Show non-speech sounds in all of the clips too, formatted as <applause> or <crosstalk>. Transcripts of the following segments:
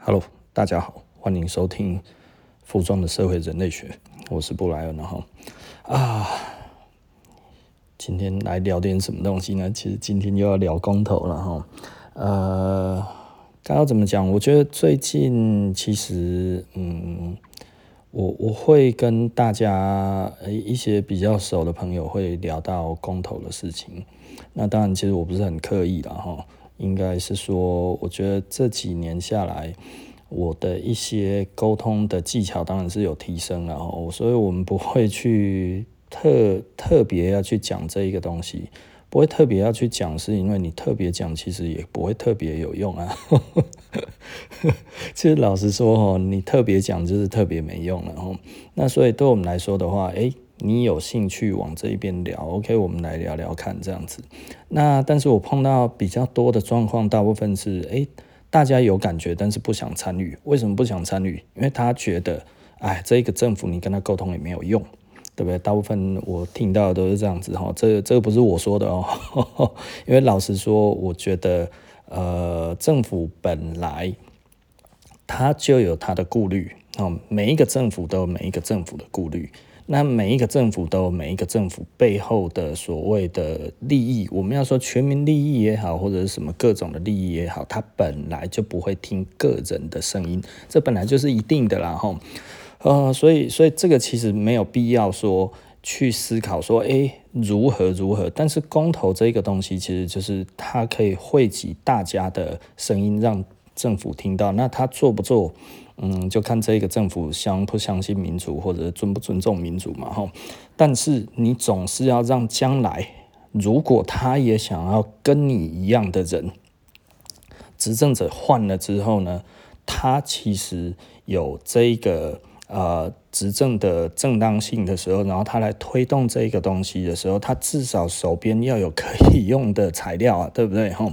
Hello，大家好，欢迎收听《服装的社会人类学》，我是布莱恩，然后啊，今天来聊点什么东西呢？其实今天又要聊公投了哈。呃，该要怎么讲？我觉得最近其实，嗯，我我会跟大家一些比较熟的朋友会聊到公投的事情。那当然，其实我不是很刻意的哈。应该是说，我觉得这几年下来，我的一些沟通的技巧当然是有提升了哦，所以我们不会去特特别要去讲这一个东西，不会特别要去讲，是因为你特别讲，其实也不会特别有用啊。<laughs> 其实老实说哦，你特别讲就是特别没用了哦。那所以对我们来说的话，诶。你有兴趣往这一边聊，OK，我们来聊聊看这样子。那但是我碰到比较多的状况，大部分是诶、大家有感觉，但是不想参与。为什么不想参与？因为他觉得，哎，这个政府你跟他沟通也没有用，对不对？大部分我听到的都是这样子哈。这个、这个不是我说的哦，<laughs> 因为老实说，我觉得呃，政府本来他就有他的顾虑哦，每一个政府都有每一个政府的顾虑。那每一个政府都有每一个政府背后的所谓的利益，我们要说全民利益也好，或者是什么各种的利益也好，它本来就不会听个人的声音，这本来就是一定的啦吼。呃，所以所以这个其实没有必要说去思考说，诶，如何如何。但是公投这个东西，其实就是它可以汇集大家的声音，让政府听到。那他做不做？嗯，就看这个政府相不相信民主，或者尊不尊重民主嘛，吼。但是你总是要让将来，如果他也想要跟你一样的人，执政者换了之后呢，他其实有这个呃执政的正当性的时候，然后他来推动这个东西的时候，他至少手边要有可以用的材料啊，对不对，吼？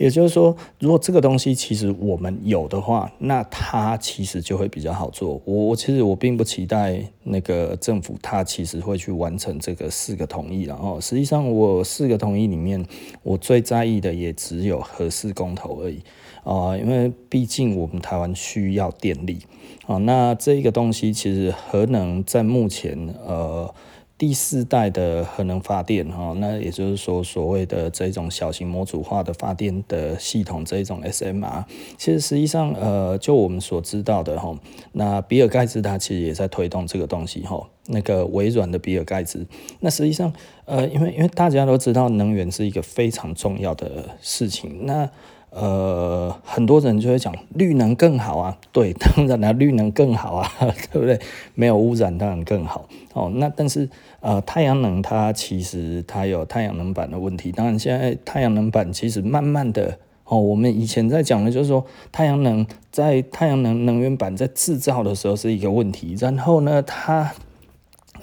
也就是说，如果这个东西其实我们有的话，那它其实就会比较好做。我我其实我并不期待那个政府它其实会去完成这个四个同意，然后实际上我四个同意里面，我最在意的也只有核四公投而已啊，因为毕竟我们台湾需要电力啊。那这个东西其实核能在目前呃。第四代的核能发电，哈，那也就是说，所谓的这种小型模组化的发电的系统，这一种 SMR，其实实际上，呃，就我们所知道的，哈，那比尔盖茨他其实也在推动这个东西，哈，那个微软的比尔盖茨，那实际上，呃，因为因为大家都知道，能源是一个非常重要的事情，那。呃，很多人就会讲绿能更好啊，对，当然了，绿能更好啊，<laughs> 对不对？没有污染当然更好哦。那但是呃，太阳能它其实它有太阳能板的问题，当然现在太阳能板其实慢慢的哦，我们以前在讲的就是说太阳能在太阳能能源板在制造的时候是一个问题，然后呢它。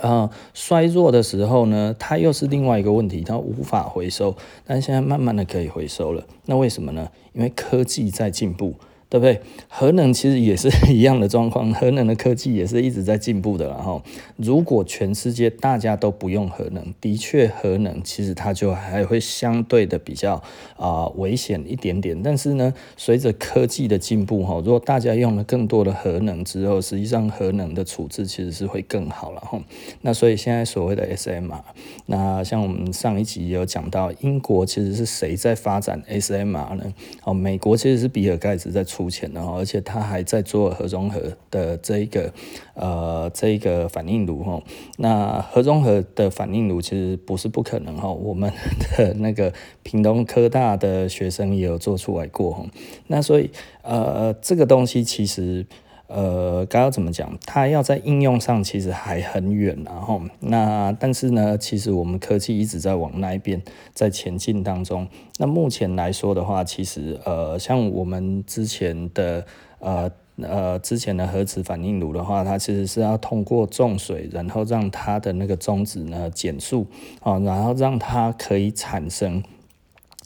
啊、呃，衰弱的时候呢，它又是另外一个问题，它无法回收。但现在慢慢的可以回收了，那为什么呢？因为科技在进步。对不对？核能其实也是一样的状况，<laughs> 核能的科技也是一直在进步的。然后，如果全世界大家都不用核能，的确核能其实它就还会相对的比较啊、危险一点点。但是呢，随着科技的进步，哈，如果大家用了更多的核能之后，实际上核能的处置其实是会更好了。哈，那所以现在所谓的 SMR，那像我们上一集也有讲到，英国其实是谁在发展 SMR 呢？哦，美国其实是比尔盖茨在钱的，而且他还在做核融合的这一个呃这一个反应炉哈。那核融合的反应炉其实不是不可能哈，我们的那个屏东科大的学生也有做出来过哈。那所以呃这个东西其实呃该要怎么讲？它要在应用上其实还很远然后那但是呢，其实我们科技一直在往那边在前进当中。那目前来说的话，其实呃，像我们之前的呃呃之前的核磁反应炉的话，它其实是要通过重水，然后让它的那个中子呢减速啊，然后让它可以产生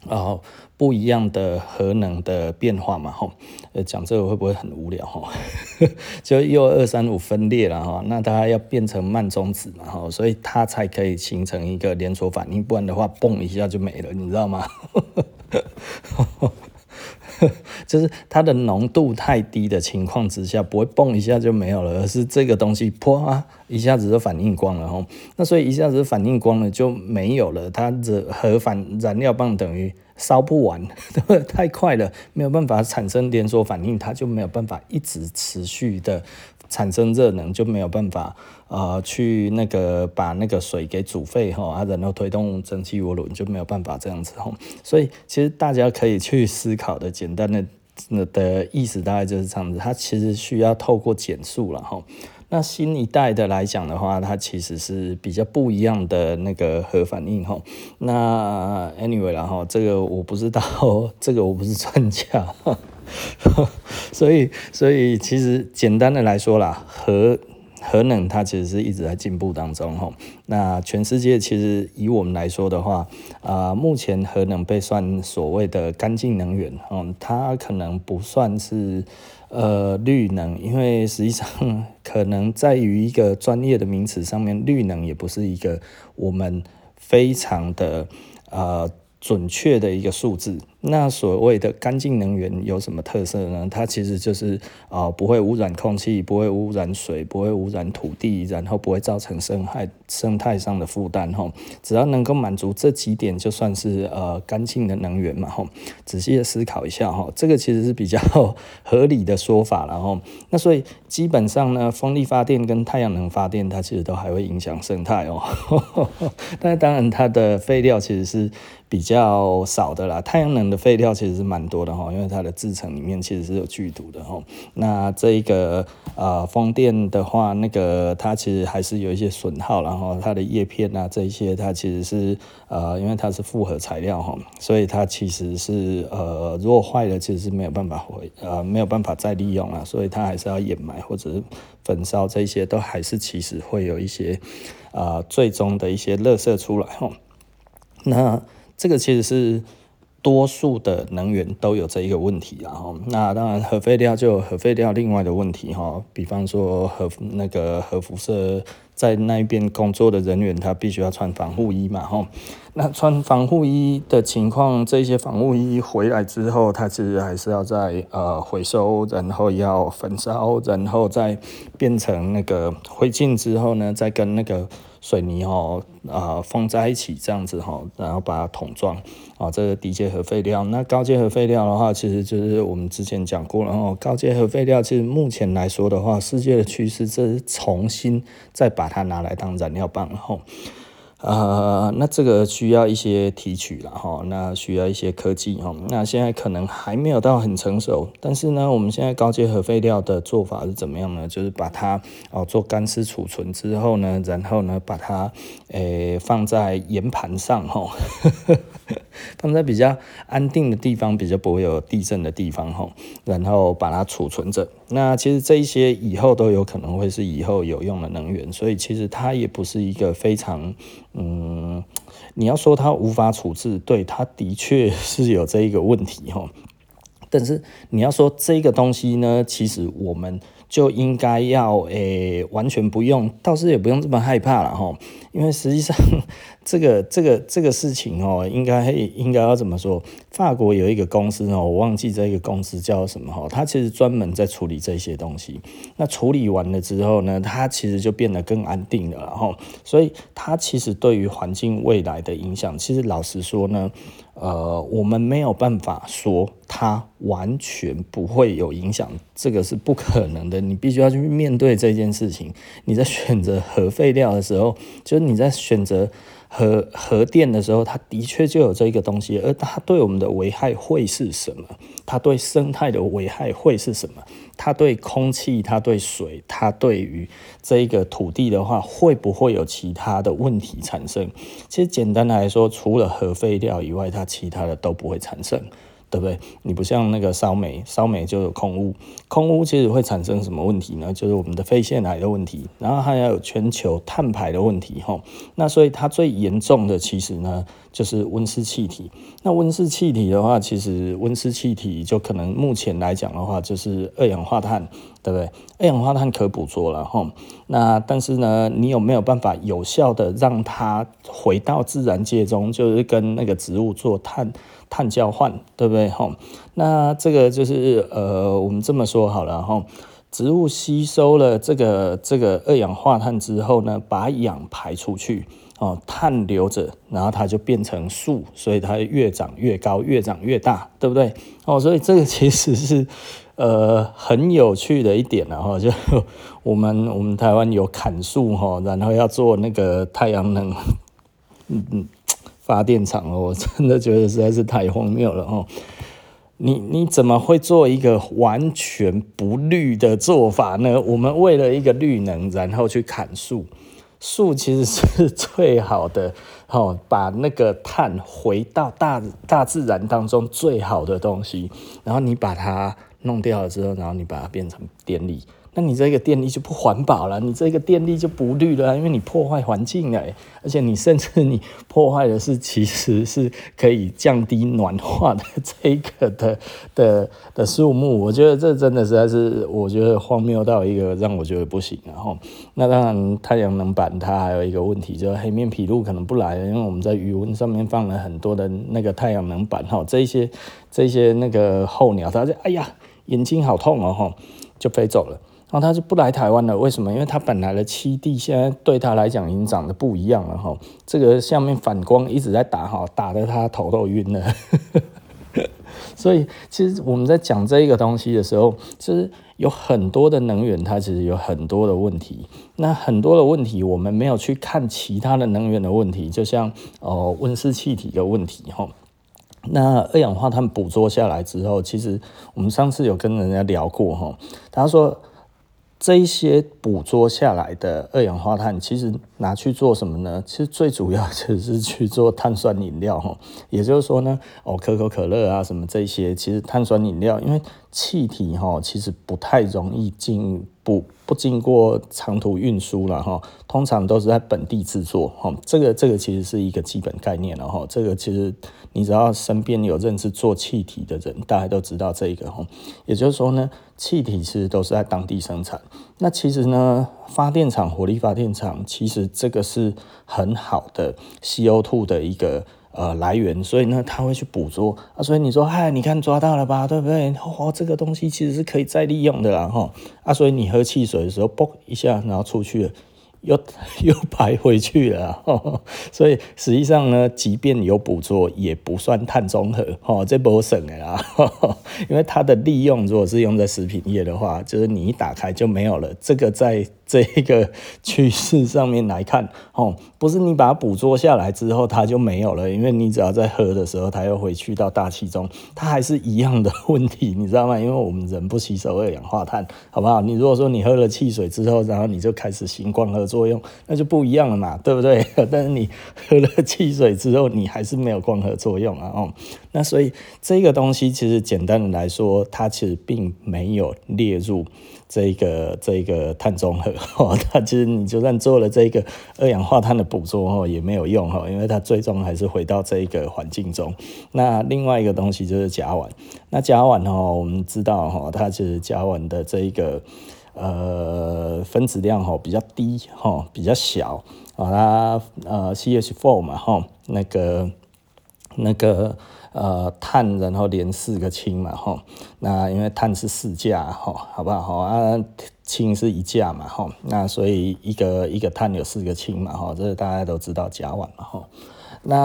然后不一样的核能的变化嘛，吼，呃，讲这个会不会很无聊吼？<laughs> 就铀二三五分裂了哈，那它要变成慢中子嘛，吼，所以它才可以形成一个连锁反应，不然的话，嘣一下就没了，你知道吗？<laughs> 就是它的浓度太低的情况之下，不会蹦一下就没有了，而是这个东西啪一下子就反应光了吼。那所以一下子反应光了就没有了，它的核反燃料棒等于烧不完，<laughs> 太快了，没有办法产生连锁反应，它就没有办法一直持续的。产生热能就没有办法，呃，去那个把那个水给煮沸哈，啊，然后推动蒸汽涡轮就没有办法这样子哈。所以其实大家可以去思考的简单的的意思大概就是这样子，它其实需要透过减速了哈。那新一代的来讲的话，它其实是比较不一样的那个核反应哈。那 anyway 然后这个我不知道，<laughs> 这个我不是专家。<laughs> 所以，所以其实简单的来说啦，核核能它其实是一直在进步当中吼。那全世界其实以我们来说的话，啊、目前核能被算所谓的干净能源，嗯，它可能不算是呃绿能，因为实际上可能在于一个专业的名词上面，绿能也不是一个我们非常的呃准确的一个数字。那所谓的干净能源有什么特色呢？它其实就是啊、呃，不会污染空气，不会污染水，不会污染土地，然后不会造成生态生态上的负担哈。只要能够满足这几点，就算是呃干净的能源嘛哈。仔细的思考一下哈，这个其实是比较合理的说法了哈。那所以基本上呢，风力发电跟太阳能发电，它其实都还会影响生态哦。<laughs> 但当然，它的废料其实是比较少的啦，太阳能。的废料其实是蛮多的哈，因为它的制成里面其实是有剧毒的哈。那这一个呃风电的话，那个它其实还是有一些损耗，然后它的叶片啊这一些，它其实是呃因为它是复合材料哈，所以它其实是呃如果坏了，其实是没有办法回呃没有办法再利用了，所以它还是要掩埋或者是焚烧，这些都还是其实会有一些呃最终的一些垃圾出来哈。那这个其实是。多数的能源都有这一个问题，然后那当然核废料就核废料另外的问题哈，比方说核那个核辐射在那边工作的人员，他必须要穿防护衣嘛哈，那穿防护衣的情况，这些防护衣回来之后，它其实还是要再呃回收，然后要焚烧，然后再变成那个灰烬之后呢，再跟那个。水泥哦啊放在一起这样子哈，然后把它桶装啊，这个低阶核废料。那高阶核废料的话，其实就是我们之前讲过了哦。高阶核废料其实目前来说的话，世界的趋势这是重新再把它拿来当燃料棒然后。呃，那这个需要一些提取了哈，那需要一些科技哈，那现在可能还没有到很成熟，但是呢，我们现在高阶核废料的做法是怎么样呢？就是把它哦做干湿储存之后呢，然后呢把它诶、放在岩盘上哈。<laughs> 放在比较安定的地方，比较不会有地震的地方吼，然后把它储存着。那其实这一些以后都有可能会是以后有用的能源，所以其实它也不是一个非常嗯，你要说他无法处置，对，他的确是有这一个问题哈。但是你要说这个东西呢，其实我们。就应该要诶、完全不用，倒是也不用这么害怕了哈。因为实际上，这个这个这个事情哦，应该应该要怎么说？法国有一个公司哦，我忘记这个公司叫什么哈，它其实专门在处理这些东西。那处理完了之后呢，它其实就变得更安定了，然后，所以它其实对于环境未来的影响，其实老实说呢。呃，我们没有办法说它完全不会有影响，这个是不可能的。你必须要去面对这件事情。你在选择核废料的时候，就是你在选择核核电的时候，它的确就有这个东西，而它对我们的危害会是什么？它对生态的危害会是什么？它对空气、它对水、它对于这个土地的话，会不会有其他的问题产生？其实简单来说，除了核废料以外，它其他的都不会产生。对不对？你不像那个烧煤，烧煤就有空污，空污其实会产生什么问题呢？就是我们的肺腺癌的问题，然后还要有全球碳排的问题，吼。那所以它最严重的其实呢，就是温室气体。那温室气体的话，其实温室气体就可能目前来讲的话，就是二氧化碳，对不对？二氧化碳可捕捉了哈，那但是呢，你有没有办法有效的让它回到自然界中，就是跟那个植物做碳碳交换，对不对哈？那这个就是呃，我们这么说好了哈，植物吸收了这个这个二氧化碳之后呢，把氧排出去。哦，碳留着，然后它就变成树，所以它越长越高，越长越大，对不对？哦，所以这个其实是呃很有趣的一点，然后 <laughs> 就我们我们台湾有砍树哈，然后要做那个太阳能 <laughs> 嗯嗯发电厂哦，我 <laughs> 真的觉得实在是太荒谬了哦。你你怎么会做一个完全不绿的做法呢？我们为了一个绿能，然后去砍树。树其实是最好的，哦，把那个碳回到大大自然当中最好的东西，然后你把它弄掉了之后，然后你把它变成电力。那你这个电力就不环保了，你这个电力就不绿了，因为你破坏环境了，而且你甚至你破坏的是其实是可以降低暖化的这个 <laughs> 的的的树木，我觉得这真的实在是我觉得荒谬到一个让我觉得不行。然后，那当然太阳能板它还有一个问题，就是黑面琵鹭可能不来，因为我们在鱼塭上面放了很多的那个太阳能板，哈，这些这些那个候鸟，它就哎呀眼睛好痛哦，哈，就飞走了。然后他就不来台湾了，为什么？因为他本来的七弟现在对他来讲已经长得不一样了哈。这个下面反光一直在打哈，打得他头都晕了。<laughs> 所以其实我们在讲这一个东西的时候，其实有很多的能源，它其实有很多的问题。那很多的问题，我们没有去看其他的能源的问题，就像哦温室气体的问题哈。那二氧化碳捕捉下来之后，其实我们上次有跟人家聊过哈，他说。这一些捕捉下来的二氧化碳，其实拿去做什么呢？其实最主要就是去做碳酸饮料哈。也就是说呢，哦，可口可乐啊，什么这些，其实碳酸饮料，因为气体哈，其实不太容易进不不经过长途运输了哈。通常都是在本地制作哈。这个这个其实是一个基本概念了哈。这个其实你只要身边有认识做气体的人，大家都知道这一个哈。也就是说呢。气体其实都是在当地生产，那其实呢，发电厂、火力发电厂，其实这个是很好的 CO2 的一个呃来源，所以呢，它会去捕捉啊，所以你说，嗨，你看抓到了吧，对不对？哦，这个东西其实是可以再利用的啦，哈啊，所以你喝汽水的时候，嘣一下，然后出去了。又 <laughs> 又排回去了，呵呵，所以实际上呢，即便有捕捉，也不算碳中和，哦，这不省的啦，因为它的利用，如果是用在食品业的话，就是你一打开就没有了，这个在。这一个趋势上面来看，哦，不是你把它捕捉下来之后，它就没有了，因为你只要在喝的时候，它又回去到大气中，它还是一样的问题，你知道吗？因为我们人不吸收二氧化碳，好不好？你如果说你喝了汽水之后，然后你就开始行光合作用，那就不一样了嘛，对不对？<laughs> 但是你喝了汽水之后，你还是没有光合作用啊，哦，那所以这个东西其实简单的来说，它其实并没有列入。这一个这一个碳中和 <laughs> 哦，它其实你就算做了这个二氧化碳的捕捉哦，也没有用哈，因为它最终还是回到这一个环境中。那另外一个东西就是甲烷，那甲烷哦，我们知道哈，它其实甲烷的这一个呃分子量哈比较低哈，比较小啊，它呃 CH4 嘛哈，那个那个。呃，碳然后连四个氢嘛，吼，那因为碳是四价，吼，好不好？吼啊，氢是一价嘛，吼，那所以一个一个碳有四个氢嘛，吼，这大家都知道甲烷嘛，吼。那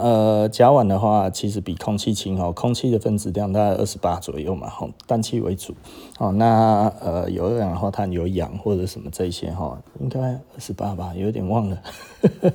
呃，甲烷的话，其实比空气轻哦，空气的分子量大概二十八左右嘛，吼，氮气为主，哦，那呃，有二氧化碳、有氧或者什么这些哈，应该二十八吧，有点忘了。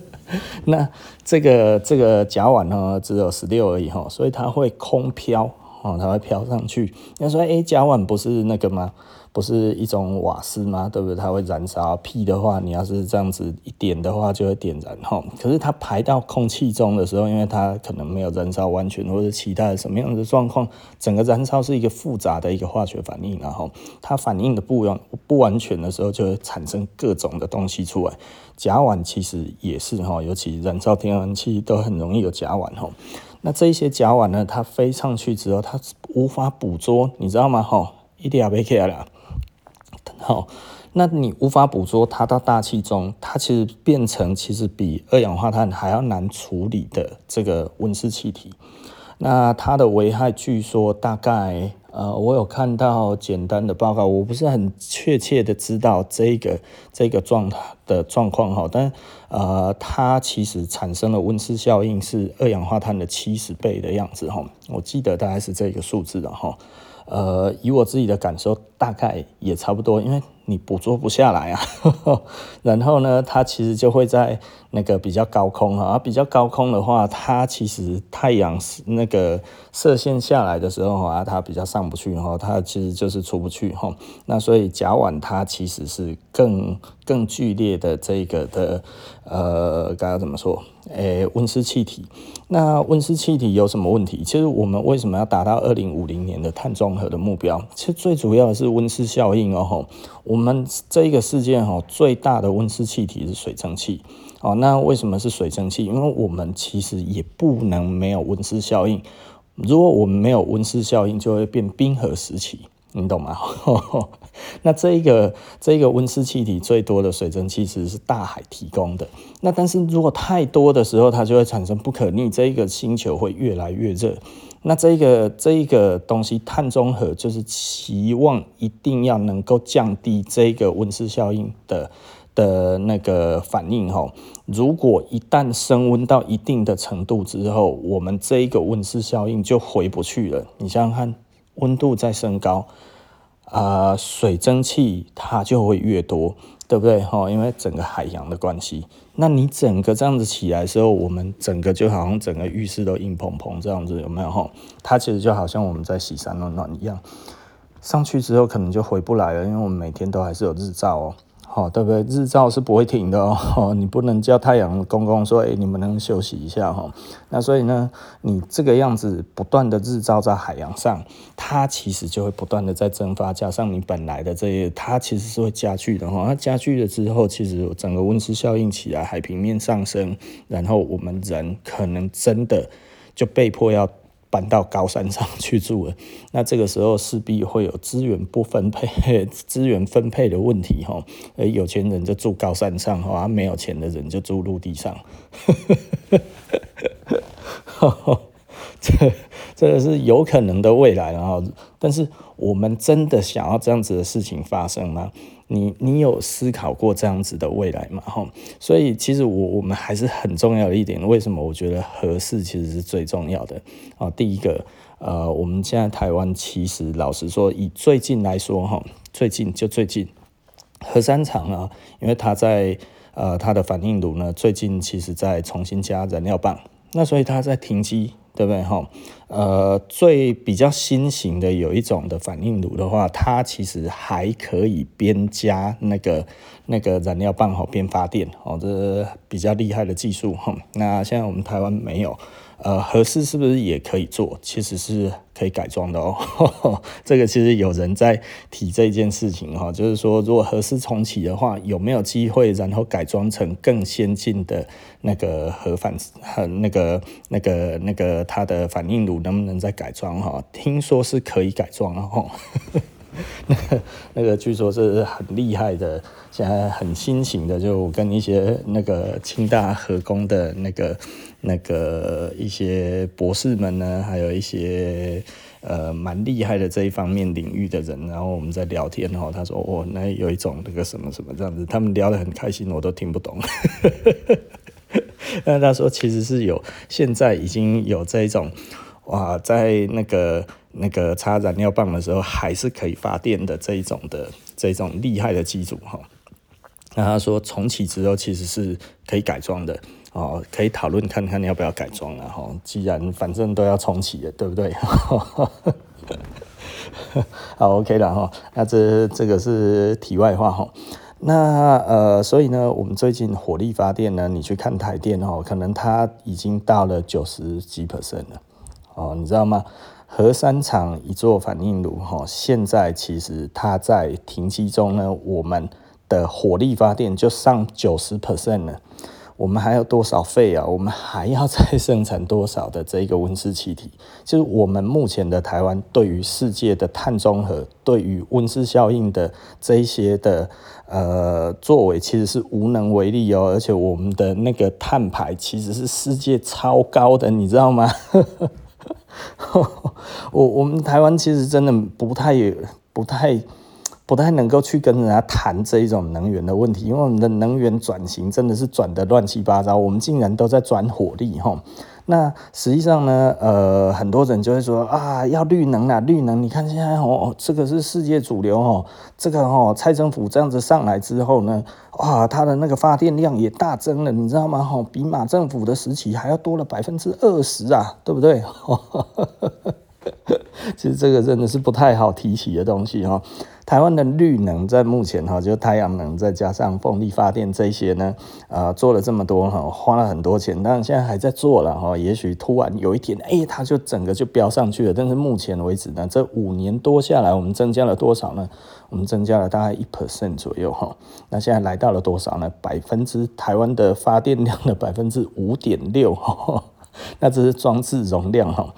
<laughs> 那这个这个甲烷呢，只有十六而已哈，所以它会空飘，哦，它会飘上去。你说，哎，甲烷不是那个吗？不是一种瓦斯吗？对不对？它会燃烧。屁的话，你要是这样子一点的话，就会点燃哈。可是它排到空气中的时候，因为它可能没有燃烧完全，或者其他的什么样的状况，整个燃烧是一个复杂的一个化学反应，然后它反应的不完不完全的时候，就会产生各种的东西出来。甲烷其实也是哈，尤其燃烧天然气都很容易有甲烷哈。那这些甲烷呢，它飞上去之后，它无法捕捉，你知道吗？哈，一定要被起来好，那你无法捕捉它到大气中，它其实变成其实比二氧化碳还要难处理的这个温室气体。那它的危害据说大概。呃，我有看到简单的报告，我不是很确切的知道这个这个状态的状况哈，但呃，它其实产生的温室效应是二氧化碳的七十倍的样子哈，我记得大概是这个数字的哈，呃，以我自己的感受，大概也差不多，因为。你捕捉不下来啊，<laughs> 然后呢，它其实就会在那个比较高空啊，比较高空的话，它其实太阳那个射线下来的时候啊，它比较上不去哈，它其实就是出不去哈。那所以甲烷它其实是更更剧烈的这个的呃，该要怎么说？诶，温室气体。那温室气体有什么问题？其实我们为什么要达到二零五零年的碳中和的目标？其实最主要的是温室效应哦吼，我们这一个世界哈，最大的温室气体是水蒸气哦。那为什么是水蒸气？因为我们其实也不能没有温室效应。如果我们没有温室效应，就会变冰河时期，你懂吗？<laughs> 那这一个这一个温室气体最多的水蒸气其实是大海提供的。那但是如果太多的时候，它就会产生不可逆，这一个星球会越来越热。那这个这一个东西碳中和就是期望一定要能够降低这个温室效应的的那个反应哈。如果一旦升温到一定的程度之后，我们这一个温室效应就回不去了。你想想看，温度在升高啊，水蒸气它就会越多。对不对？哈，因为整个海洋的关系，那你整个这样子起来的时候，我们整个就好像整个浴室都硬蓬蓬这样子，有没有？哈，它其实就好像我们在洗山暖暖一样，上去之后可能就回不来了，因为我们每天都还是有日照哦。好，对不对？日照是不会停的哦，<laughs> 你不能叫太阳公公说，哎，你们能休息一下哈？那所以呢，你这个样子不断的日照在海洋上，它其实就会不断的在蒸发，加上你本来的这些，它其实是会加剧的哈。它加剧了之后，其实整个温室效应起来，海平面上升，然后我们人可能真的就被迫要。搬到高山上去住了，那这个时候势必会有资源不分配、资源分配的问题哈。而有钱人就住高山上哈，没有钱的人就住陆地上。<laughs> 这这个是有可能的未来哈，但是我们真的想要这样子的事情发生吗？你你有思考过这样子的未来吗？哈，所以其实我我们还是很重要的一点，为什么我觉得合适其实是最重要的啊？第一个，呃，我们现在台湾其实老实说，以最近来说哈，最近就最近核三厂啊，因为它在呃它的反应炉呢，最近其实在重新加燃料棒，那所以它在停机。对不对哈？呃，最比较新型的有一种的反应炉的话，它其实还可以边加那个那个燃料棒哈边发电哦，这比较厉害的技术哈。那现在我们台湾没有。呃，核四是不是也可以做？其实是可以改装的哦。<laughs> 这个其实有人在提这件事情哈，就是说，如果核四重启的话，有没有机会然后改装成更先进的那个核反和那个那个那个它的反应炉能不能再改装哈？听说是可以改装了哈。<laughs> 那个那个据说是很厉害的，现在很新型的，就跟一些那个清大核工的那个。那个一些博士们呢，还有一些呃蛮厉害的这一方面领域的人，然后我们在聊天哈，他说哦，那有一种那个什么什么这样子，他们聊得很开心，我都听不懂。<laughs> 但他说其实是有，现在已经有这一种哇，在那个那个插燃料棒的时候还是可以发电的这一种的这一种厉害的机组哈。那他说重启之后其实是可以改装的。哦，可以讨论看看你要不要改装了哈。既然反正都要重启的，对不对？<laughs> 好，OK 了哈。那这这个是题外话哈。那呃，所以呢，我们最近火力发电呢，你去看台电哦，可能它已经到了九十几 percent 了。哦，你知道吗？核三厂一座反应炉哈，现在其实它在停机中呢，我们的火力发电就上九十 percent 了。我们还有多少废啊？我们还要再生产多少的这个温室气体？就是我们目前的台湾对于世界的碳中和、对于温室效应的这些的呃作为，其实是无能为力哦。而且我们的那个碳排其实是世界超高的，你知道吗？<laughs> 我我们台湾其实真的不太不太。不太能够去跟人家谈这一种能源的问题，因为我们的能源转型真的是转得乱七八糟，我们竟然都在转火力哈。那实际上呢，呃，很多人就会说啊，要绿能啊，绿能，你看现在哦，这个是世界主流哦，这个哦，蔡政府这样子上来之后呢，哇，它的那个发电量也大增了，你知道吗？哦，比马政府的时期还要多了百分之二十啊，对不对？<laughs> 其实这个真的是不太好提起的东西哈。台湾的绿能在目前哈，就太阳能再加上风力发电这些呢，呃，做了这么多哈，花了很多钱，但现在还在做了哈。也许突然有一天，哎，它就整个就飙上去了。但是目前为止呢，这五年多下来，我们增加了多少呢？我们增加了大概一 percent 左右哈。那现在来到了多少呢？百分之台湾的发电量的百分之五点六哈。那这是装置容量哈。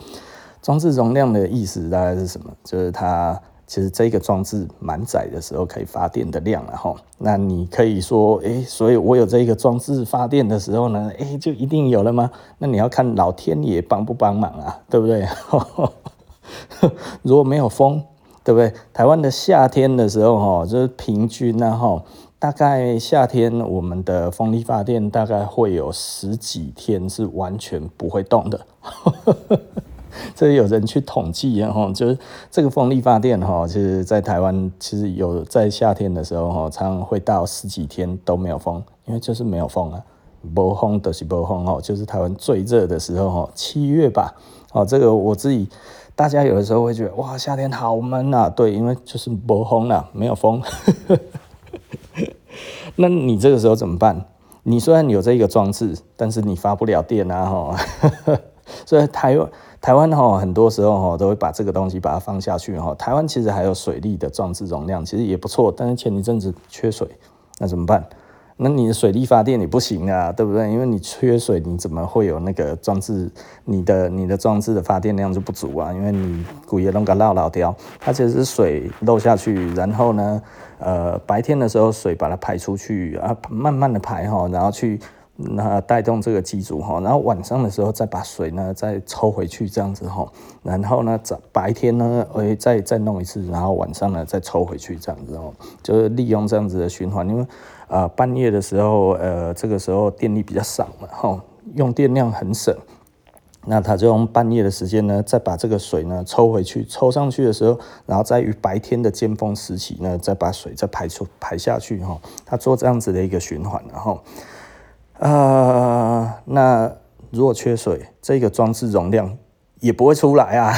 装置容量的意思大概是什么？就是它其实这个装置满载的时候可以发电的量，然后那你可以说，哎，所以我有这个装置发电的时候呢，哎，就一定有了吗？那你要看老天爷帮不帮忙啊，对不对？<laughs> 如果没有风，对不对？台湾的夏天的时候，哈，就是平均然后大概夏天我们的风力发电大概会有十几天是完全不会动的。<laughs> 这有人去统计哈，就是这个风力发电哈，其实在台湾其实有在夏天的时候哈，常常会到十几天都没有风，因为就是没有风啊，不风就是不风哦，就是台湾最热的时候哈，七月吧，哦，这个我自己大家有的时候会觉得哇，夏天好闷啊，对，因为就是不风了，没有风，<laughs> 那你这个时候怎么办？你虽然有这一个装置，但是你发不了电啊哈，<laughs> 所以台湾。台湾哈，很多时候哈都会把这个东西把它放下去哈。台湾其实还有水力的装置容量，其实也不错。但是前一阵子缺水，那怎么办？那你的水力发电你不行啊，对不对？因为你缺水，你怎么会有那个装置？你的你的装置的发电量就不足啊，因为你古也弄个绕绕掉，它其实是水漏下去，然后呢，呃，白天的时候水把它排出去啊，慢慢的排哈，然后去。那带动这个机组哈，然后晚上的时候再把水呢再抽回去这样子哈，然后呢早白天呢诶再再弄一次，然后晚上呢再抽回去这样子哦，就是利用这样子的循环，因为、呃、半夜的时候呃这个时候电力比较少嘛哈，用电量很省，那他就用半夜的时间呢再把这个水呢抽回去，抽上去的时候，然后在于白天的尖峰时期呢再把水再排出排下去哈，他做这样子的一个循环然后。啊、呃，那如果缺水，这个装置容量也不会出来啊，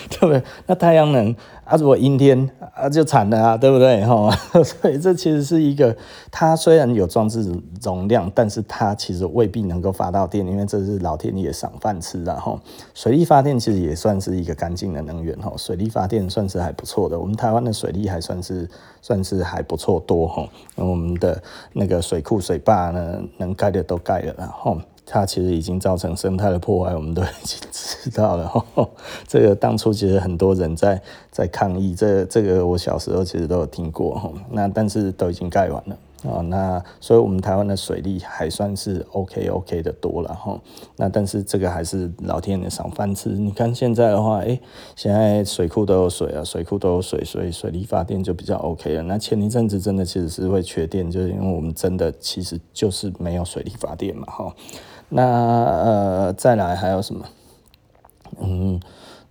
<laughs> 对不对？那太阳能啊，如果阴天啊，就惨了啊，对不对？<laughs> 哈，<laughs> 所以这其实是一个，它虽然有装置容量，但是它其实未必能够发到电，因为这是老天爷赏饭吃的哈。水力发电其实也算是一个干净的能源哈，水力发电算是还不错的，我们台湾的水力还算是。算是还不错多哈，我们的那个水库水坝呢，能盖的都盖了，然后它其实已经造成生态的破坏，我们都已经知道了哈。<laughs> 这个当初其实很多人在在抗议，这这个我小时候其实都有听过哈。那但是都已经盖完了。哦，那所以我们台湾的水利还算是 OK OK 的多了哈。那但是这个还是老天爷赏饭吃。你看现在的话，哎，现在水库都有水啊，水库都有水，所以水力发电就比较 OK 了。那前一阵子真的其实是会缺电，就是因为我们真的其实就是没有水力发电嘛哈。那呃，再来还有什么？嗯，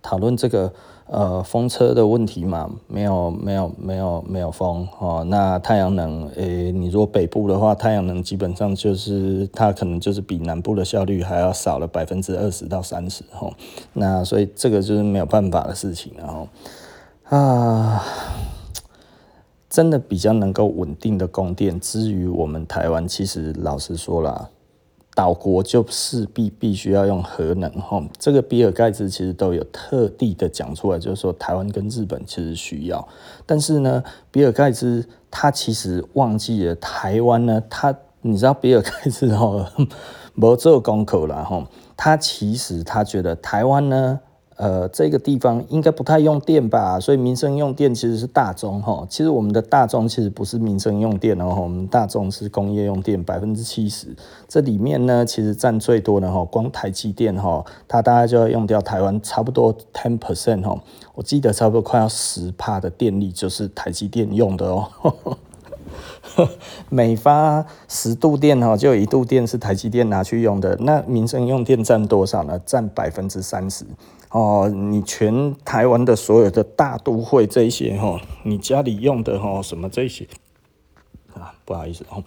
讨论这个。呃，风车的问题嘛，没有没有没有没有风哦。那太阳能，诶、你如果北部的话，太阳能基本上就是它可能就是比南部的效率还要少了百分之二十到三十哦。那所以这个就是没有办法的事情，然后啊，真的比较能够稳定的供电，至于我们台湾，其实老实说啦。岛国就势必必须要用核能哈，这个比尔盖茨其实都有特地的讲出来，就是说台湾跟日本其实需要，但是呢，比尔盖茨他其实忘记了台湾呢，他你知道比尔盖茨吼，没做功课啦吼，他其实他觉得台湾呢。呃，这个地方应该不太用电吧，所以民生用电其实是大宗哈。其实我们的大宗其实不是民生用电哦，我们大宗是工业用电百分之七十。这里面呢，其实占最多的哈，光台积电哈，它大概就要用掉台湾差不多 ten percent 哈。我记得差不多快要十帕的电力就是台积电用的哦。<laughs> 每发十度电哈，就有一度电是台积电拿去用的。那民生用电占多少呢？占百分之三十。哦，你全台湾的所有的大都会这一些哈，你家里用的哈什么这些啊，不好意思哦，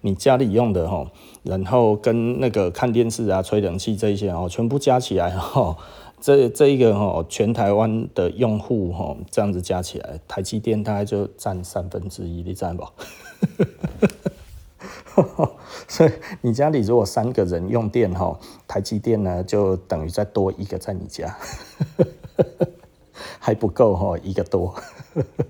你家里用的哈，然后跟那个看电视啊、吹冷气这一些哦，全部加起来哈，这这一个哈，全台湾的用户哈，这样子加起来，台积电大概就占三分之一，你占不？<laughs> <laughs> 所以你家里如果三个人用电哈，台积电呢就等于再多一个在你家，<laughs> 还不够哈，一个多。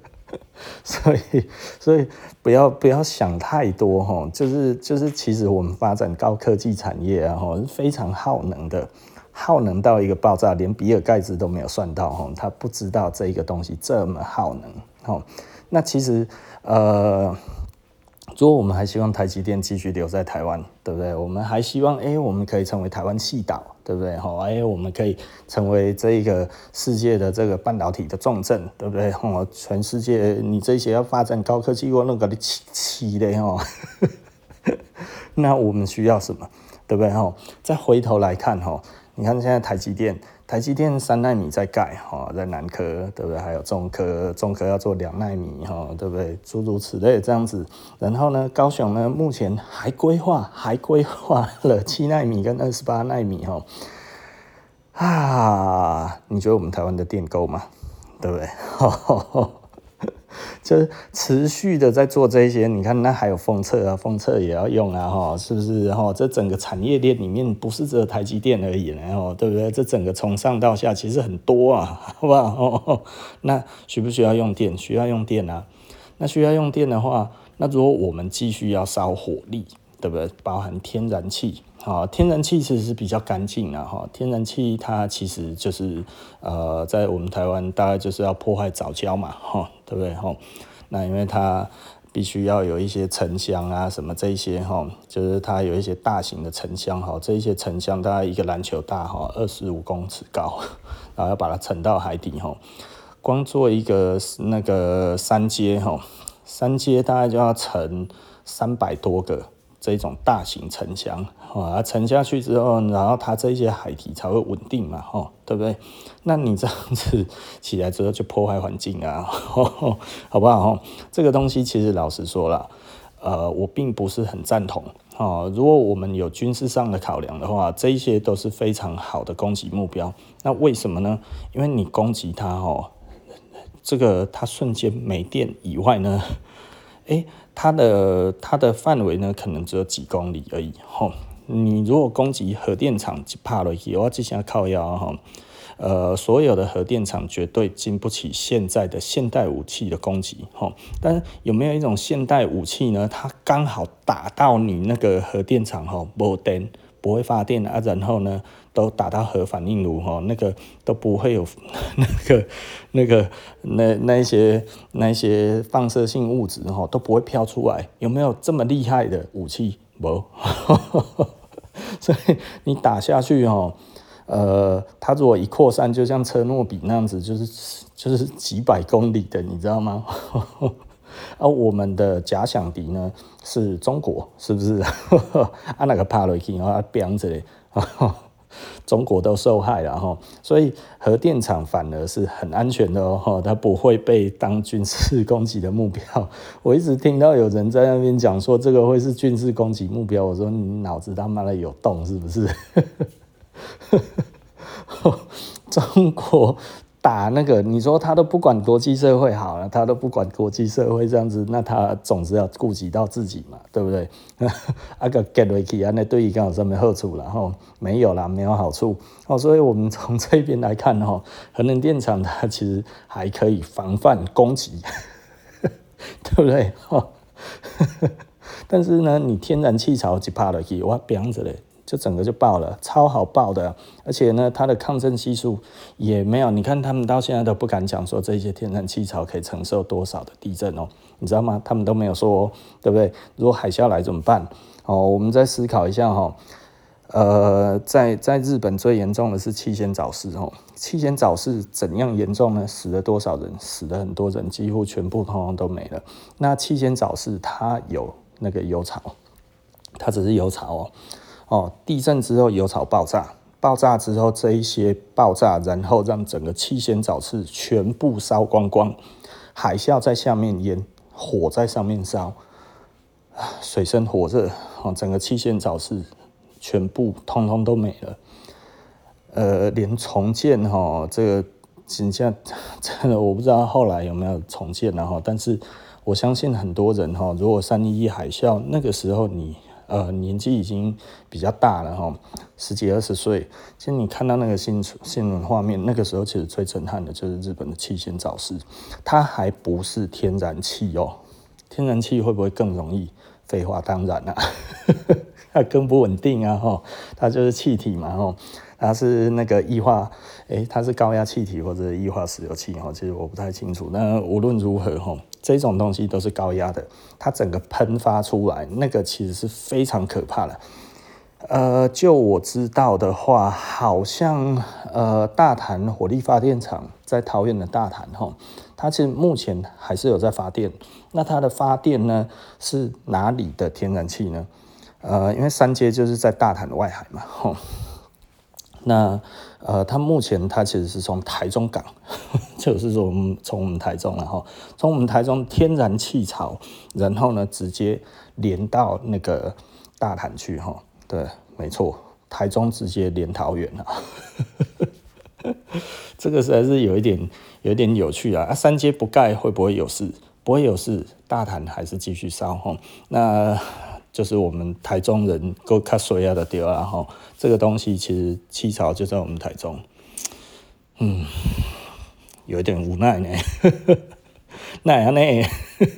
<laughs> 所以所以不要不要想太多哈，就是就是其实我们发展高科技产业啊哈，是非常耗能的，耗能到一个爆炸，连比尔盖茨都没有算到哈，他不知道这一个东西这么耗能哈。那其实呃。如果我们还希望台积电继续留在台湾，对不对？我们还希望，哎，我们可以成为台湾矽岛，对不对？好，哎，我们可以成为这一个世界的这个半导体的重镇，对不对？哦，全世界你这些要发展高科技，我弄个你起起的哦。<laughs> 那我们需要什么，对不对？哈，再回头来看哈，你看现在台积电。台积电三纳米在盖哈，在南科对不对？还有中科，中科要做两纳米哈，对不对？诸如此类这样子。然后呢，高雄呢，目前还规划，还规划了七纳米跟二十八纳米哈。啊，你觉得我们台湾的电够吗？对不对？<laughs> <laughs> 就持续的在做这些，你看那还有封测啊，封测也要用啊，哈，是不是？哈，这整个产业链里面不是只有台积电而已，然后对不对？这整个从上到下其实很多啊，<laughs> 好不好？<laughs> 那需不需要用电？需要用电啊。那需要用电的话，那如果我们继续要烧火力，对不对？包含天然气。好，天然气其实是比较干净的哈。天然气它其实就是呃，在我们台湾大概就是要破坏藻礁嘛，哈，对不对？哈，那因为它必须要有一些沉箱啊，什么这些哈，就是它有一些大型的沉箱哈，这一些沉箱大概一个篮球大哈，二十五公尺高，<laughs> 然后要把它沉到海底哈。光做一个那个三阶哈，三阶大概就要沉三百多个。这种大型沉箱，啊，沉下去之后，然后它这些海体才会稳定嘛，吼，对不对？那你这样子起来之后就破坏环境啊，<laughs> 好不好？这个东西其实老实说了，呃，我并不是很赞同。哦，如果我们有军事上的考量的话，这一些都是非常好的攻击目标。那为什么呢？因为你攻击它，哦，这个它瞬间没电以外呢，诶它的它的范围呢，可能只有几公里而已。吼，你如果攻击核电厂，就怕了。我之前靠腰哈，呃，所有的核电厂绝对经不起现在的现代武器的攻击。哈，但是有没有一种现代武器呢？它刚好打到你那个核电厂，吼，没电，不会发电啊，然后呢？都打到核反应炉哈，那个都不会有 <laughs> 那个那个那那些那些放射性物质哈，都不会飘出来。有没有这么厉害的武器？没，<laughs> 所以你打下去哦，呃，它如果一扩散，就像车诺比那样子，就是就是几百公里的，你知道吗？而 <laughs> 我们的假想敌呢是中国，是不是？<laughs> 啊，那个帕雷克啊，标着嘞。中国都受害了哈，所以核电厂反而是很安全的哦，它不会被当军事攻击的目标。<laughs> 我一直听到有人在那边讲说这个会是军事攻击目标，我说你脑子他妈的有洞是不是？<laughs> 中国。打那个，你说他都不管国际社会好了，他都不管国际社会这样子，那他总是要顾及到自己嘛，对不对？<laughs> 啊个 get 回去啊，那对于刚好什么好处了哈？没有啦，没有好处哦。所以我们从这边来看哈，核能电厂它其实还可以防范攻击，<laughs> 对不对？哈 <laughs> 但是呢，你天然气槽一趴了去，哇，这样子嘞。就整个就爆了，超好爆的，而且呢，它的抗震系数也没有。你看他们到现在都不敢讲说这些天然气槽可以承受多少的地震哦，你知道吗？他们都没有说，对不对？如果海啸来怎么办？哦，我们再思考一下哈。呃，在在日本最严重的是气仙早市哦，气仙早市怎样严重呢？死了多少人？死了很多人，几乎全部通通都没了。那气仙早市它有那个油槽，它只是油槽哦。哦，地震之后油槽爆炸，爆炸之后这一些爆炸，然后让整个七仙沼市全部烧光光，海啸在下面淹，火在上面烧，水深火热，哦，整个七仙沼市全部通通都没了，呃，连重建哈，这个真的真的我不知道后来有没有重建了哈，但是我相信很多人哈，如果三一一海啸那个时候你。呃，年纪已经比较大了哈，十几二十岁。其实你看到那个新新闻画面，那个时候其实最震撼的就是日本的气仙沼市，它还不是天然气哦。天然气会不会更容易？废话当然啦，<laughs> 它更不稳定啊哈，它就是气体嘛哈，它是那个液化，诶，它是高压气体或者液化石油气哈，其实我不太清楚。那无论如何哈。这种东西都是高压的，它整个喷发出来，那个其实是非常可怕的。呃，就我知道的话，好像呃大潭火力发电厂在桃园的大潭哈，它其实目前还是有在发电。那它的发电呢是哪里的天然气呢？呃，因为三阶就是在大潭的外海嘛，吼。那呃，它目前它其实是从台中港，<laughs> 就是说我们从我们台中然后从我们台中天然气槽，然后呢直接连到那个大潭去哈。对，没错，台中直接连桃园啊。<laughs> 这个实在是有一点有一点有趣啊。啊，三阶不盖会不会有事？不会有事，大潭还是继续烧哈。那。就是我们台中人够卡水啊的地方，然后这个东西其实气槽就在我们台中，嗯，有一点无奈呢，<laughs> 那样呢，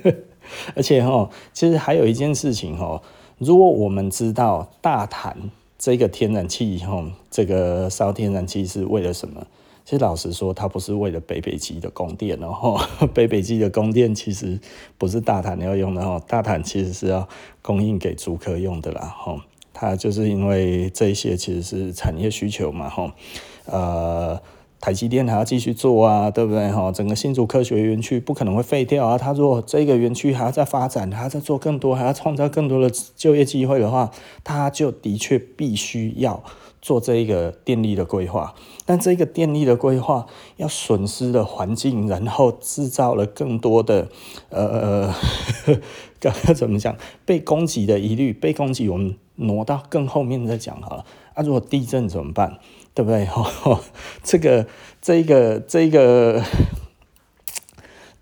<laughs> 而且哈，其实还有一件事情哈，如果我们知道大潭这个天然气哈，这个烧天然气是为了什么？其实老实说，它不是为了北北基的供电然后，<laughs> 北北基的供电其实不是大潭要用的哦，大潭其实是要供应给租客用的啦，吼，它就是因为这些其实是产业需求嘛，吼，呃，台积电还要继续做啊，对不对？哈，整个新竹科学园区不可能会废掉啊，它如果这个园区还要再发展，还要再做更多，还要创造更多的就业机会的话，它就的确必须要。做这一个电力的规划，但这个电力的规划要损失的环境，然后制造了更多的呃，<laughs> 刚刚怎么讲？被攻击的疑虑，被攻击，我们挪到更后面再讲好了。啊，如果地震怎么办？对不对？<laughs> 这个，这个，这个。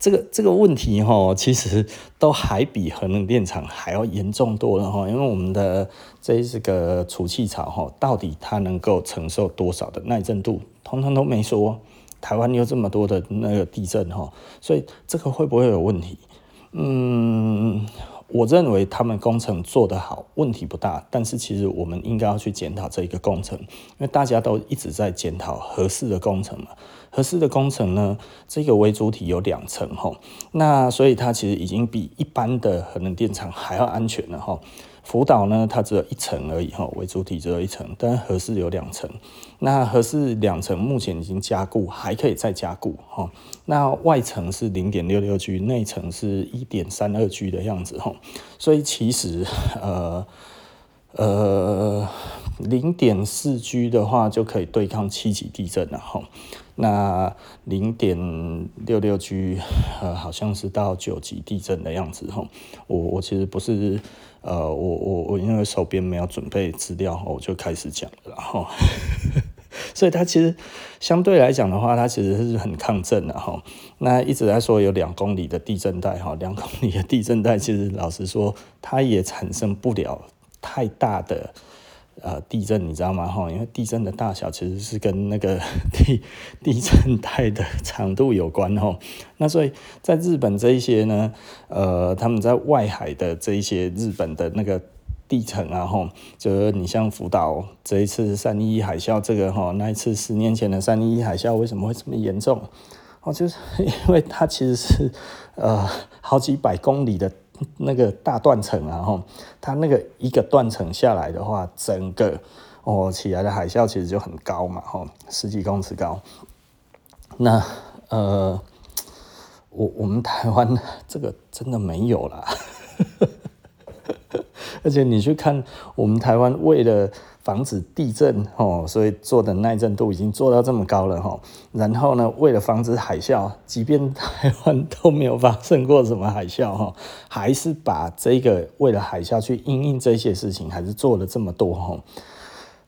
这个这个问题哈，其实都还比核能电厂还要严重多了哈，因为我们的这这个储气槽哈，到底它能够承受多少的耐震度，通通都没说。台湾有这么多的那个地震哈，所以这个会不会有问题？嗯。我认为他们工程做得好，问题不大。但是其实我们应该要去检讨这一个工程，因为大家都一直在检讨合适的工程嘛。合适的工程呢，这个为主体有两层哈，那所以它其实已经比一般的核能电厂还要安全了哈。福岛呢，它只有一层而已哈，为主体只有一层，但是核四有两层。那核四两层目前已经加固，还可以再加固哈。那外层是零点六六 G，内层是一点三二 G 的样子哈。所以其实呃呃零点四 G 的话就可以对抗七级地震了哈。那零点六六 G 呃好像是到九级地震的样子哈。我我其实不是。呃，我我我因为手边没有准备资料，我就开始讲了，哈，<laughs> 所以它其实相对来讲的话，它其实是很抗震的，哈。那一直在说有两公里的地震带，哈，两公里的地震带，其实老实说，它也产生不了太大的呃地震，你知道吗？哈，因为地震的大小其实是跟那个 <laughs> 地地震带的长度有关哈。那所以在日本这一些呢，呃，他们在外海的这一些日本的那个地层啊，哈，就是你像福岛这一次三一一海啸，这个哈，那一次十年前的三一一海啸为什么会这么严重？哦，就是 <laughs> 因为它其实是呃好几百公里的那个大断层啊，吼，它那个一个断层下来的话，整个哦起来的海啸其实就很高嘛，吼，十几公尺高。那呃，我我们台湾这个真的没有啦，<laughs> 而且你去看我们台湾为了。防止地震哦，所以做的耐震度已经做到这么高了哈。然后呢，为了防止海啸，即便台湾都没有发生过什么海啸哈，还是把这个为了海啸去因应这些事情，还是做了这么多哈。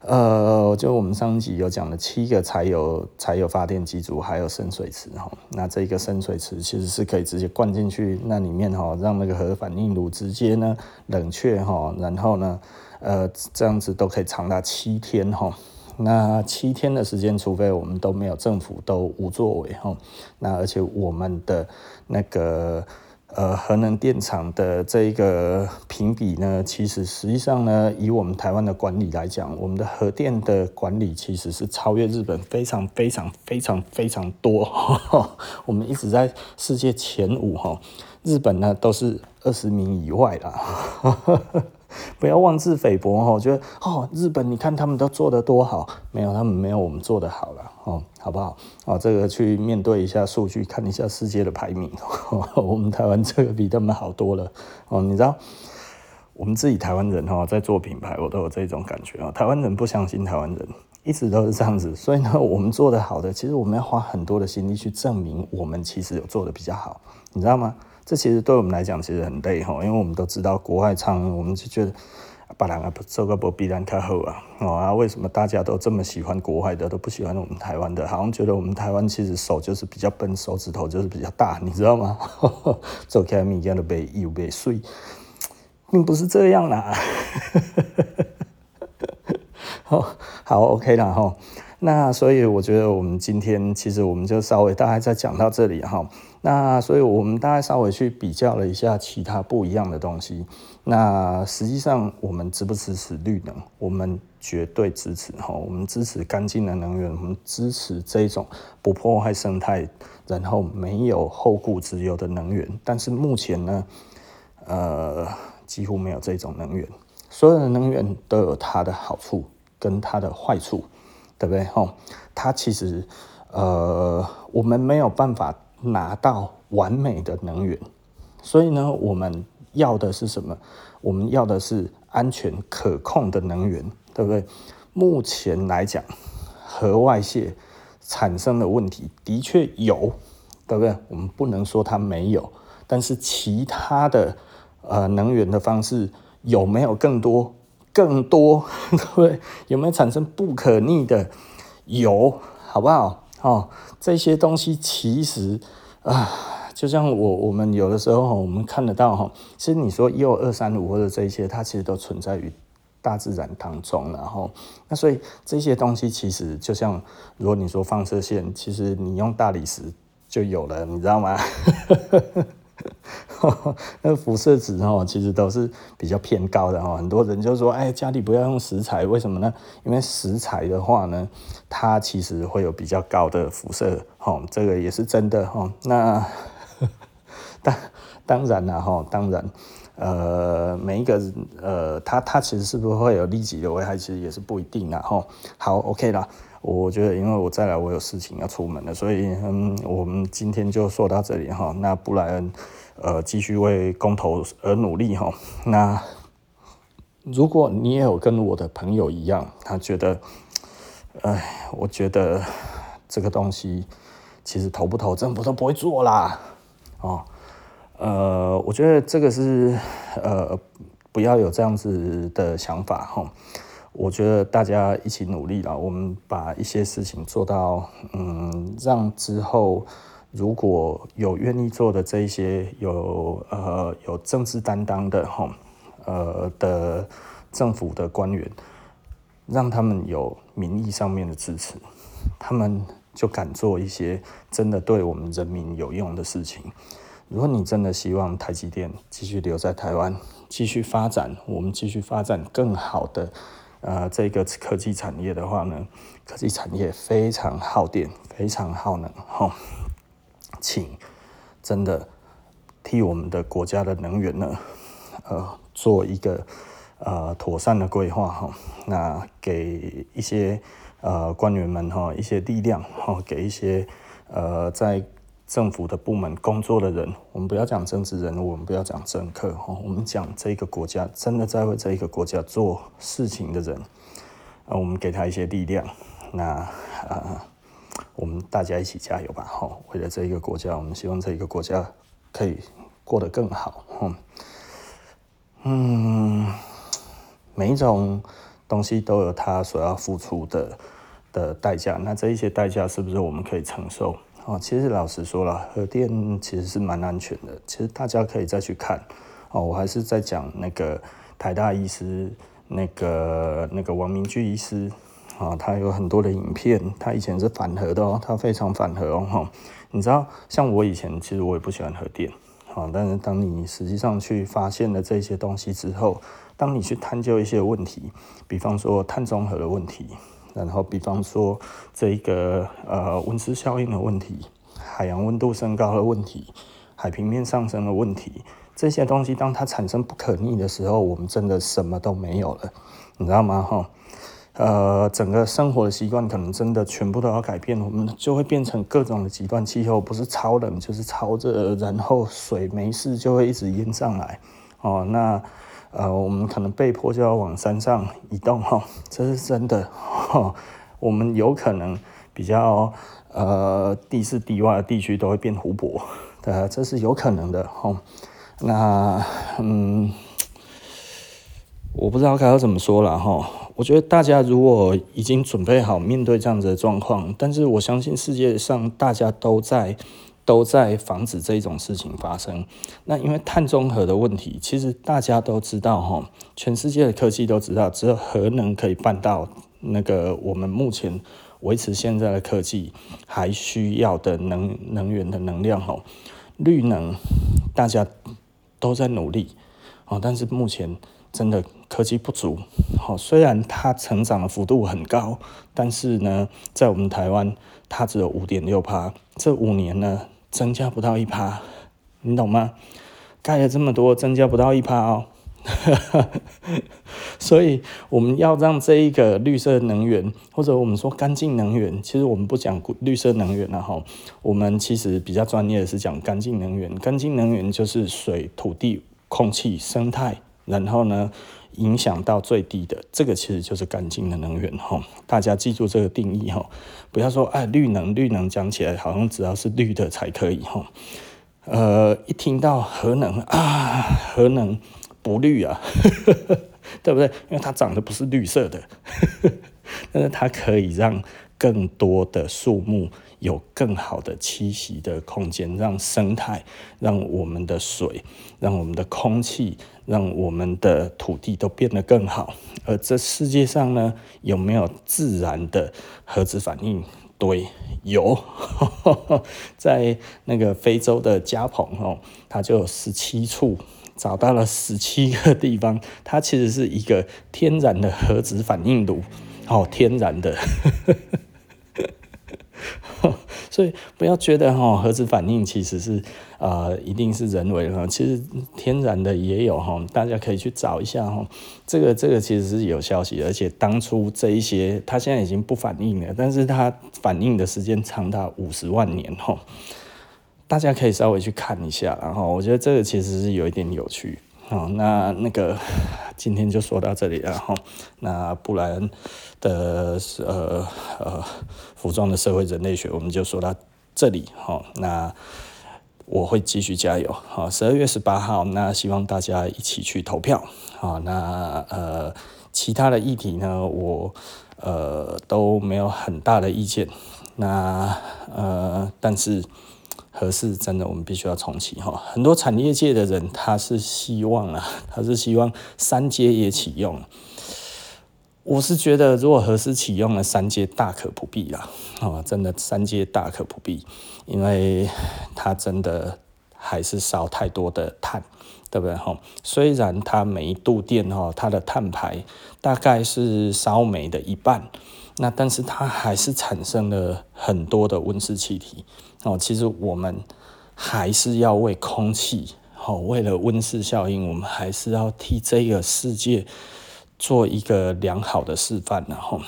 呃，就我们上集有讲了七个柴油柴油发电机组，还有深水池哈。那这个深水池其实是可以直接灌进去那里面哈，让那个核反应炉直接呢冷却哈，然后呢。呃，这样子都可以长达七天哈。那七天的时间，除非我们都没有政府都无作为哈。那而且我们的那个呃核能电厂的这一个评比呢，其实实际上呢，以我们台湾的管理来讲，我们的核电的管理其实是超越日本非常非常非常非常多。<laughs> 我们一直在世界前五哈，日本呢都是二十名以外啦。<laughs> 不要妄自菲薄哈，我觉得哦，日本你看他们都做得多好，没有他们没有我们做得好了哦，好不好？哦，这个去面对一下数据，看一下世界的排名，<laughs> 我们台湾这个比他们好多了哦。你知道，我们自己台湾人哈，在做品牌，我都有这种感觉啊。台湾人不相信台湾人，一直都是这样子，所以呢，<laughs> 我们做得好的，其实我们要花很多的心力去证明我们其实有做得比较好，你知道吗？这其实对我们来讲其实很累哈，因为我们都知道国外唱，我们就觉得把人啊做个不比咱较好啊，哦啊，为什么大家都这么喜欢国外的，都不喜欢我们台湾的？好像觉得我们台湾其实手就是比较笨，手指头就是比较大，你知道吗？<laughs> 做起来物件都袂油袂水，并不是这样啦。好，<laughs> 好，OK 啦哈。那所以我觉得我们今天其实我们就稍微大概再讲到这里哈。那所以，我们大概稍微去比较了一下其他不一样的东西。那实际上，我们支不支持绿能？我们绝对支持哈。我们支持干净的能源，我们支持这种不破坏生态，然后没有后顾之忧的能源。但是目前呢，呃，几乎没有这种能源。所有的能源都有它的好处跟它的坏处，对不对？哈，它其实，呃，我们没有办法。拿到完美的能源，所以呢，我们要的是什么？我们要的是安全可控的能源，对不对？目前来讲，核外泄产生的问题的确有，对不对？我们不能说它没有，但是其他的呃能源的方式有没有更多？更多，<laughs> 对不对？有没有产生不可逆的？有，好不好？哦，这些东西其实啊，就像我我们有的时候我们看得到哈，其实你说一二三五或者这些，它其实都存在于大自然当中，然后那所以这些东西其实就像如果你说放射线，其实你用大理石就有了，你知道吗？<laughs> 那辐射值哦，其实都是比较偏高的哦。很多人就说，哎，家里不要用石材，为什么呢？因为石材的话呢，它其实会有比较高的辐射，哈，这个也是真的哈。那 <laughs> 当当然了哈，当然，呃，每一个呃，它它其实是不是会有立即的危害，其实也是不一定的哈。好，OK 啦。我觉得，因为我再来，我有事情要出门了，所以嗯，我们今天就说到这里哈。那布莱恩，呃，继续为公投而努力哈。那如果你也有跟我的朋友一样，他觉得，哎，我觉得这个东西其实投不投，政府都不会做啦。哦，呃，我觉得这个是呃，不要有这样子的想法哈。我觉得大家一起努力了，我们把一些事情做到，嗯，让之后如果有愿意做的这一些有呃有政治担当的哈，呃的政府的官员，让他们有名义上面的支持，他们就敢做一些真的对我们人民有用的事情。如果你真的希望台积电继续留在台湾，继续发展，我们继续发展更好的呃这个科技产业的话呢，科技产业非常耗电，非常耗能，吼，请真的替我们的国家的能源呢，呃，做一个呃妥善的规划，哈，那给一些呃官员们哈一些力量，哈，给一些呃在。政府的部门工作的人，我们不要讲政治人物，我们不要讲政客哦，我们讲这个国家真的在为这一个国家做事情的人，我们给他一些力量，那呃，我们大家一起加油吧，哈，为了这一个国家，我们希望这一个国家可以过得更好，嗯，每一种东西都有它所要付出的的代价，那这一些代价是不是我们可以承受？哦，其实老实说了，核电其实是蛮安全的。其实大家可以再去看。哦，我还是在讲那个台大医师，那个那个王明駒医师啊，他有很多的影片。他以前是反核的哦，他非常反核哦。你知道，像我以前其实我也不喜欢核电。啊，但是当你实际上去发现了这些东西之后，当你去探究一些问题，比方说碳中和的问题。然后，比方说这个呃温室效应的问题，海洋温度升高的问题，海平面上升的问题，这些东西当它产生不可逆的时候，我们真的什么都没有了，你知道吗？哈，呃，整个生活的习惯可能真的全部都要改变，我们就会变成各种的极端气候，不是超冷就是超热，然后水没事就会一直淹上来，哦，那。呃，我们可能被迫就要往山上移动哈，这是真的哈。我们有可能比较呃地势低洼的地区都会变湖泊，对，这是有可能的哈。那嗯，我不知道该要怎么说了哈。我觉得大家如果已经准备好面对这样子的状况，但是我相信世界上大家都在。都在防止这种事情发生。那因为碳中和的问题，其实大家都知道哈，全世界的科技都知道，只有核能可以办到那个我们目前维持现在的科技还需要的能能源的能量哈。绿能大家都在努力哦，但是目前真的科技不足。好，虽然它成长的幅度很高，但是呢，在我们台湾它只有五点六趴，这五年呢，增加不到一趴，你懂吗？盖了这么多，增加不到一趴哦。<laughs> 所以我们要让这一个绿色能源，或者我们说干净能源，其实我们不讲绿色能源了哈。我们其实比较专业的是讲干净能源。干净能源就是水、土地、空气、生态，然后呢，影响到最低的，这个其实就是干净的能源哈。大家记住这个定义哈，不要说哎绿能绿能讲起来好像只要是绿的才可以哈。呃，一听到核能啊，核能不绿啊，<laughs> 对不对？因为它长得不是绿色的，<laughs> 但是它可以让更多的树木。有更好的栖息的空间，让生态，让我们的水，让我们的空气，让我们的土地都变得更好。而这世界上呢，有没有自然的核子反应堆？有，<laughs> 在那个非洲的加蓬哦，它就有十七处，找到了十七个地方，它其实是一个天然的核子反应炉，哦，天然的。<laughs> 所以不要觉得哈核子反应其实是呃一定是人为的，其实天然的也有哈，大家可以去找一下哈。这个这个其实是有消息，而且当初这一些它现在已经不反应了，但是它反应的时间长达五十万年哈。大家可以稍微去看一下，然后我觉得这个其实是有一点有趣。好，那那个今天就说到这里了哈。那布莱恩的呃呃服装的社会人类学，我们就说到这里哈。那我会继续加油。好，十二月十八号，那希望大家一起去投票。好，那呃其他的议题呢，我呃都没有很大的意见。那呃但是。合适真的，我们必须要重启哈。很多产业界的人，他是希望啊，<laughs> 他是希望三阶也启用。我是觉得，如果核四启用了三阶，大可不必啦。哦，真的三阶大可不必，因为它真的还是烧太多的碳，对不对？哈，虽然它每一度电哈，它的碳排大概是烧煤的一半，那但是它还是产生了很多的温室气体。哦，其实我们还是要为空气，哦，为了温室效应，我们还是要替这个世界。做一个良好的示范，然后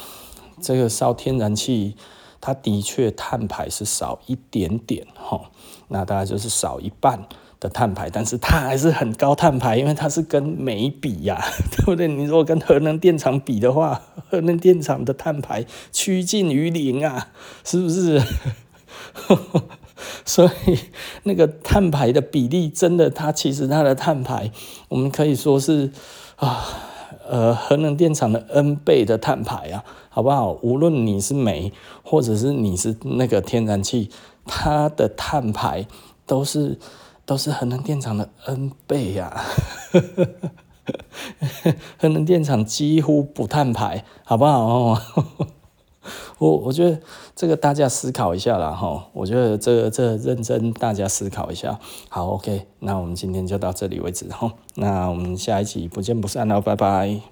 这个烧天然气，它的确碳排是少一点点，哈，那大概就是少一半的碳排，但是它还是很高碳排，因为它是跟煤比呀，<laughs> 对不对？你如果跟核能电厂比的话，<laughs> 核能电厂的碳排趋近于零啊，是不是？<laughs> 所以那个碳排的比例，真的，它其实它的碳排，我们可以说是啊。呃，核能电厂的 N 倍的碳排啊，好不好？无论你是煤，或者是你是那个天然气，它的碳排都是都是核能电厂的 N 倍呀、啊。<laughs> 核能电厂几乎不碳排，好不好？我我觉得这个大家思考一下啦哈，我觉得这個这個认真大家思考一下。好，OK，那我们今天就到这里为止哈，那我们下一期不见不散喽，拜拜。